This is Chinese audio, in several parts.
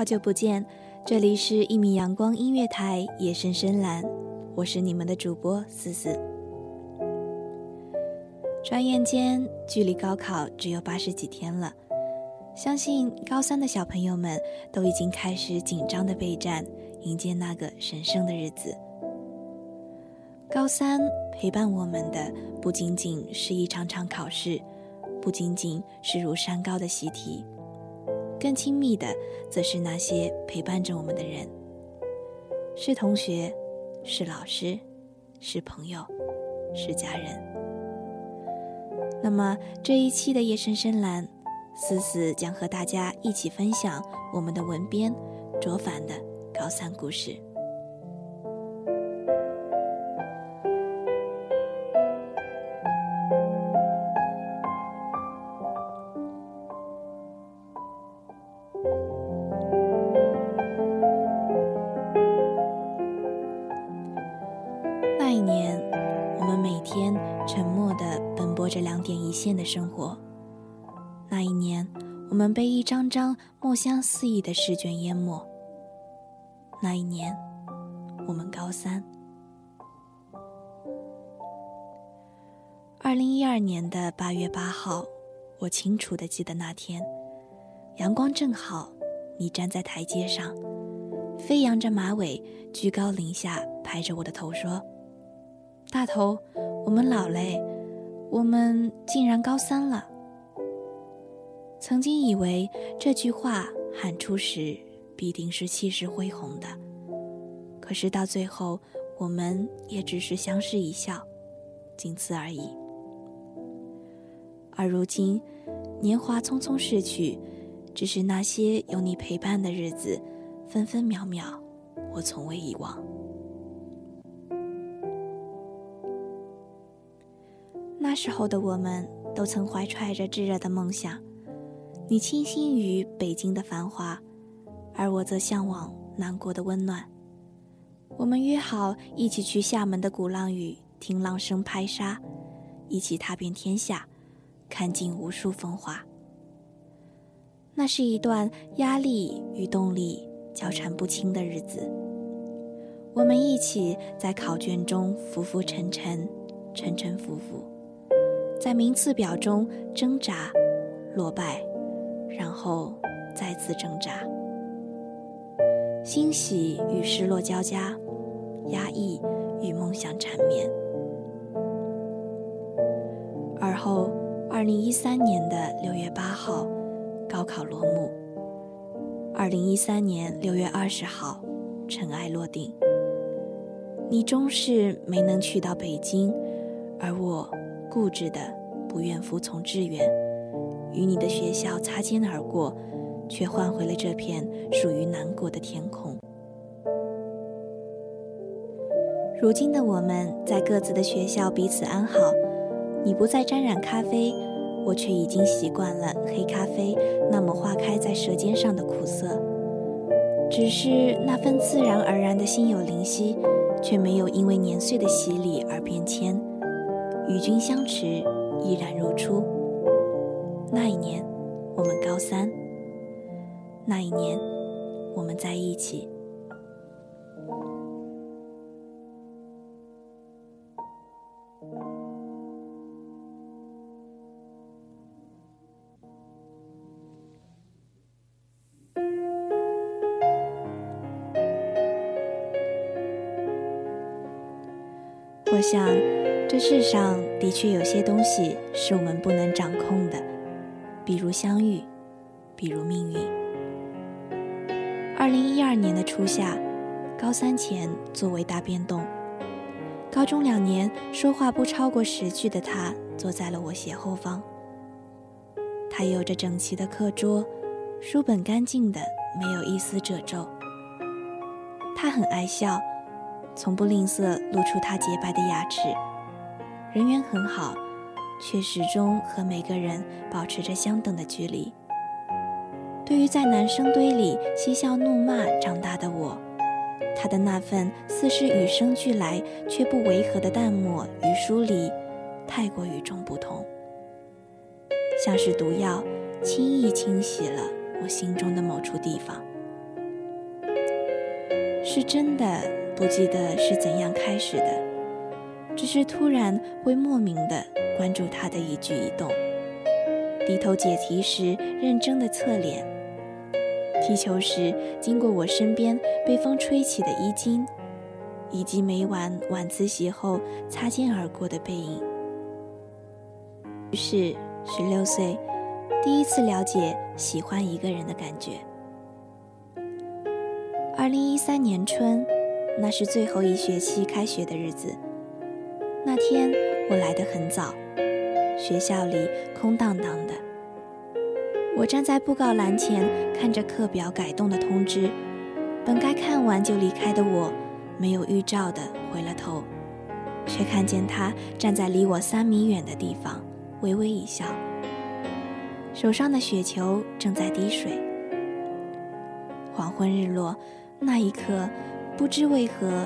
好久不见，这里是一米阳光音乐台，夜深深蓝，我是你们的主播思思。转眼间，距离高考只有八十几天了，相信高三的小朋友们都已经开始紧张的备战，迎接那个神圣的日子。高三陪伴我们的不仅仅是一场场考试，不仅仅是如山高的习题。更亲密的，则是那些陪伴着我们的人，是同学，是老师，是朋友，是家人。那么这一期的夜深深蓝，思思将和大家一起分享我们的文编卓凡的高三故事。着两点一线的生活。那一年，我们被一张张墨香四溢的试卷淹没。那一年，我们高三。二零一二年的八月八号，我清楚的记得那天，阳光正好，你站在台阶上，飞扬着马尾，居高临下拍着我的头说。大头，我们老嘞，我们竟然高三了。曾经以为这句话喊出时必定是气势恢宏的，可是到最后，我们也只是相视一笑，仅此而已。而如今，年华匆匆逝去，只是那些有你陪伴的日子，分分秒秒，我从未遗忘。那时候的我们都曾怀揣着炙热的梦想，你倾心于北京的繁华，而我则向往南国的温暖。我们约好一起去厦门的鼓浪屿听浪声拍沙，一起踏遍天下，看尽无数风华。那是一段压力与动力交缠不清的日子。我们一起在考卷中浮浮沉沉，沉沉浮浮。在名次表中挣扎、落败，然后再次挣扎，欣喜与失落交加，压抑与梦想缠绵。而后，二零一三年的六月八号，高考落幕；二零一三年六月二十号，尘埃落定。你终是没能去到北京，而我。固执的不愿服从志愿，与你的学校擦肩而过，却换回了这片属于南国的天空。如今的我们在各自的学校彼此安好，你不再沾染咖啡，我却已经习惯了黑咖啡那么化开在舌尖上的苦涩。只是那份自然而然的心有灵犀，却没有因为年岁的洗礼而变迁。与君相持，依然如初。那一年，我们高三；那一年，我们在一起。我想。这世上的确有些东西是我们不能掌控的，比如相遇，比如命运。二零一二年的初夏，高三前作为大变动，高中两年说话不超过十句的他，坐在了我斜后方。他有着整齐的课桌，书本干净的没有一丝褶皱。他很爱笑，从不吝啬露出他洁白的牙齿。人缘很好，却始终和每个人保持着相等的距离。对于在男生堆里嬉笑怒骂长大的我，他的那份似是与生俱来却不违和的淡漠与疏离，太过与众不同，像是毒药，轻易清洗了我心中的某处地方。是真的不记得是怎样开始的，只是突然会莫名的关注他的一举一动，低头解题时认真的侧脸。踢球时，经过我身边被风吹起的衣襟，以及每晚晚自习后擦肩而过的背影。于是，十六岁，第一次了解喜欢一个人的感觉。二零一三年春，那是最后一学期开学的日子。那天我来得很早，学校里空荡荡的。我站在布告栏前，看着课表改动的通知。本该看完就离开的我，没有预兆的回了头，却看见他站在离我三米远的地方，微微一笑。手上的雪球正在滴水。黄昏日落，那一刻，不知为何，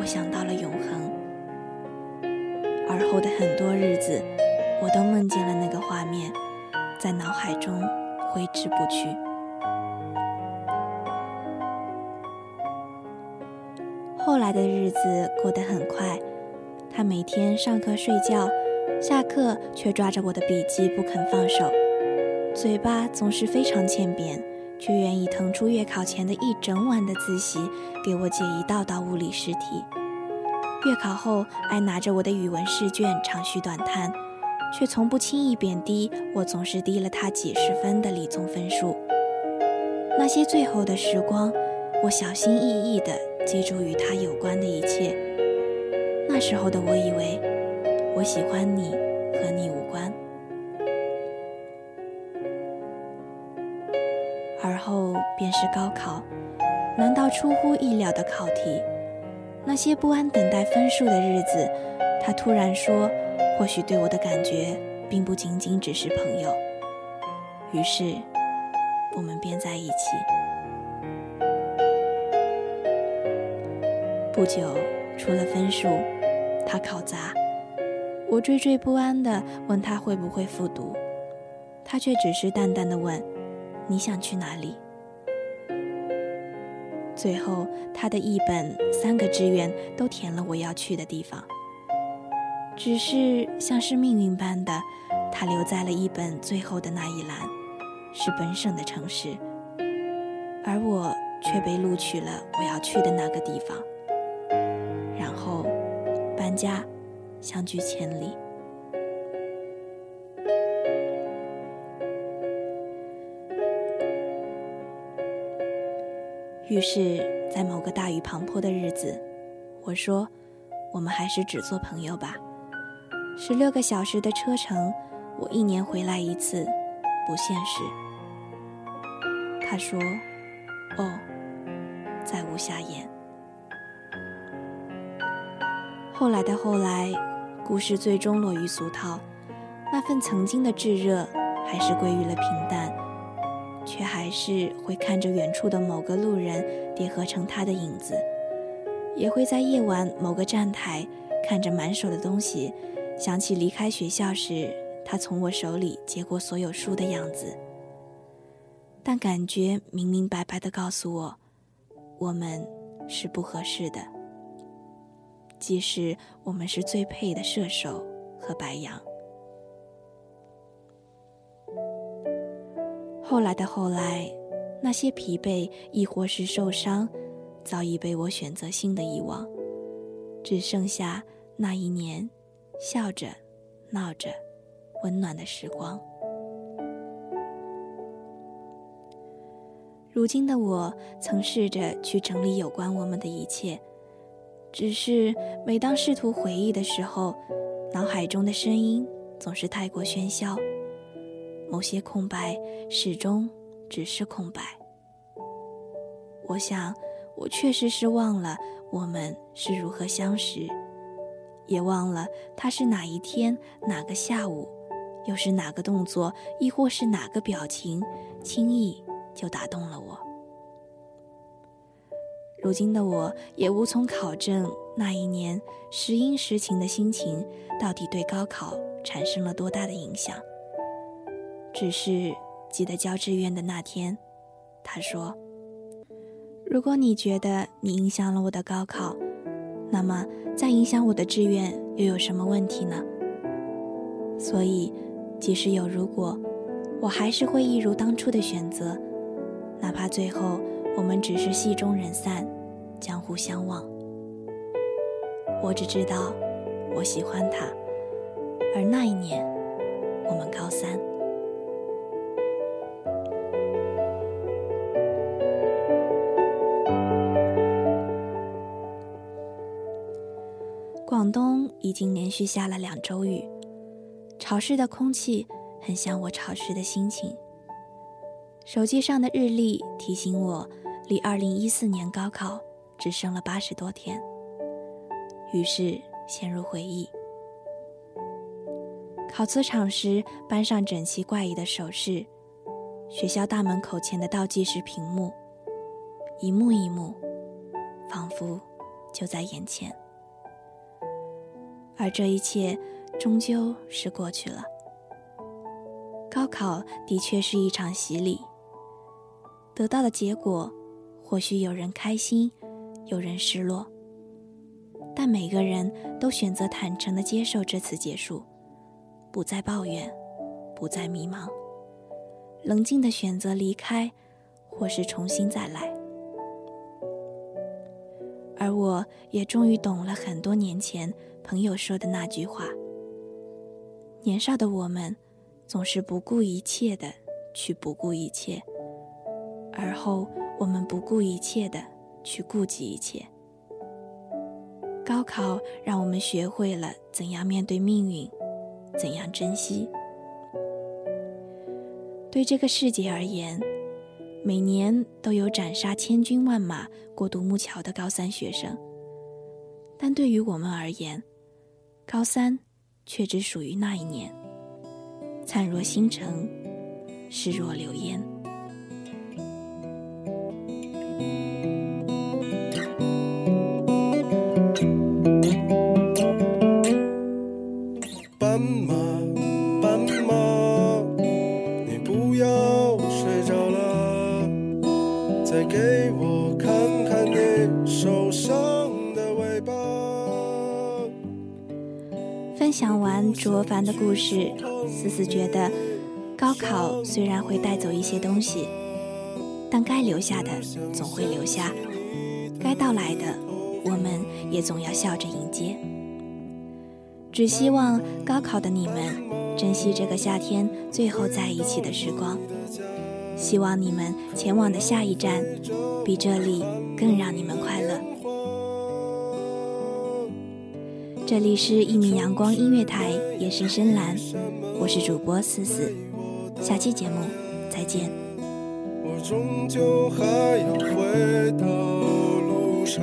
我想到了永恒。而后的很多日子，我都梦见了那个画面，在脑海中。挥之不去。后来的日子过得很快，他每天上课睡觉，下课却抓着我的笔记不肯放手，嘴巴总是非常欠扁，却愿意腾出月考前的一整晚的自习给我解一道道物理试题。月考后，爱拿着我的语文试卷长吁短叹。却从不轻易贬低我，总是低了他几十分的理综分数。那些最后的时光，我小心翼翼地记住与他有关的一切。那时候的我以为，我喜欢你和你无关。而后便是高考，难道出乎意料的考题？那些不安等待分数的日子，他突然说。或许对我的感觉并不仅仅只是朋友，于是我们便在一起。不久，出了分数，他考砸，我惴惴不安地问他会不会复读，他却只是淡淡的问：“你想去哪里？”最后，他的一本三个志愿都填了我要去的地方。只是像是命运般的，他留在了一本最后的那一栏，是本省的城市，而我却被录取了我要去的那个地方。然后搬家，相距千里。于是，在某个大雨滂沱的日子，我说：“我们还是只做朋友吧。”十六个小时的车程，我一年回来一次，不现实。他说：“哦，再无下言。”后来的后来，故事最终落于俗套，那份曾经的炙热，还是归于了平淡，却还是会看着远处的某个路人叠合成他的影子，也会在夜晚某个站台看着满手的东西。想起离开学校时，他从我手里接过所有书的样子，但感觉明明白白的告诉我，我们是不合适的。即使我们是最配的射手和白羊。后来的后来，那些疲惫亦或是受伤，早已被我选择性的遗忘，只剩下那一年。笑着，闹着，温暖的时光。如今的我，曾试着去整理有关我们的一切，只是每当试图回忆的时候，脑海中的声音总是太过喧嚣，某些空白始终只是空白。我想，我确实是忘了我们是如何相识，也忘了他是哪一天哪个下午，又是哪个动作，亦或是哪个表情，轻易就打动了我。如今的我也无从考证那一年时阴时晴的心情到底对高考产生了多大的影响。只是记得交志愿的那天，他说。如果你觉得你影响了我的高考，那么再影响我的志愿又有什么问题呢？所以，即使有如果，我还是会一如当初的选择，哪怕最后我们只是戏中人散，江湖相忘。我只知道，我喜欢他，而那一年，我们高三。广东已经连续下了两周雨，潮湿的空气很像我潮湿的心情。手机上的日历提醒我，离2014年高考只剩了八十多天。于是陷入回忆。考磁场时，班上整齐怪异的手势，学校大门口前的倒计时屏幕，一幕一幕，仿佛就在眼前。而这一切终究是过去了。高考的确是一场洗礼，得到的结果，或许有人开心，有人失落，但每个人都选择坦诚地接受这次结束，不再抱怨，不再迷茫，冷静地选择离开，或是重新再来。而我也终于懂了很多年前。朋友说的那句话：“年少的我们，总是不顾一切的去不顾一切，而后我们不顾一切的去顾及一切。”高考让我们学会了怎样面对命运，怎样珍惜。对这个世界而言，每年都有斩杀千军万马过独木桥的高三学生，但对于我们而言，高三，却只属于那一年。灿若星辰，逝若流烟。分享完卓凡的故事，思思觉得，高考虽然会带走一些东西，但该留下的总会留下，该到来的，我们也总要笑着迎接。只希望高考的你们珍惜这个夏天最后在一起的时光，希望你们前往的下一站，比这里更让你们快乐。这里是一米阳光音乐台，夜深深蓝，我是主播思思，下期节目再见。我终究还要回到路上。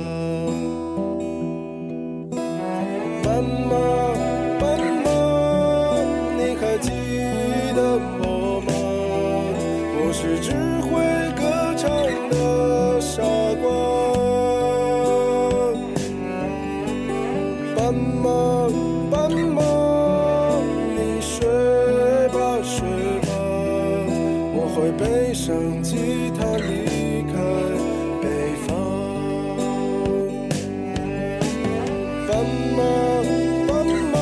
斑马，斑马，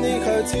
你还记